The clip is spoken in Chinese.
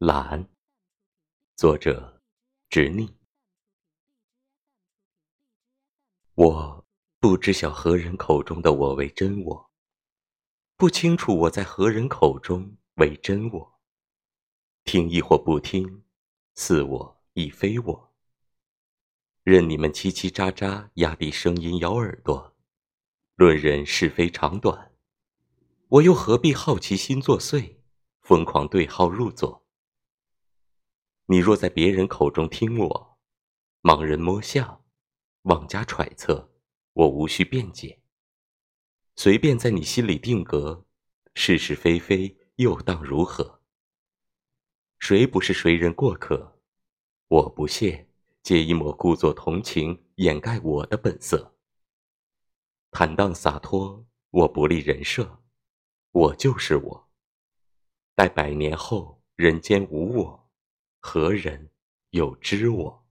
懒。作者：执逆。我不知晓何人口中的我为真我，不清楚我在何人口中为真我。听亦或不听，似我亦非我。任你们叽叽喳喳，压低声音咬耳朵，论人是非长短，我又何必好奇心作祟？疯狂对号入座。你若在别人口中听我，盲人摸象，妄加揣测，我无需辩解。随便在你心里定格，是是非非又当如何？谁不是谁人过客？我不屑借一抹故作同情掩盖我的本色。坦荡洒脱，我不立人设，我就是我。待百年后人间无我，何人有知我？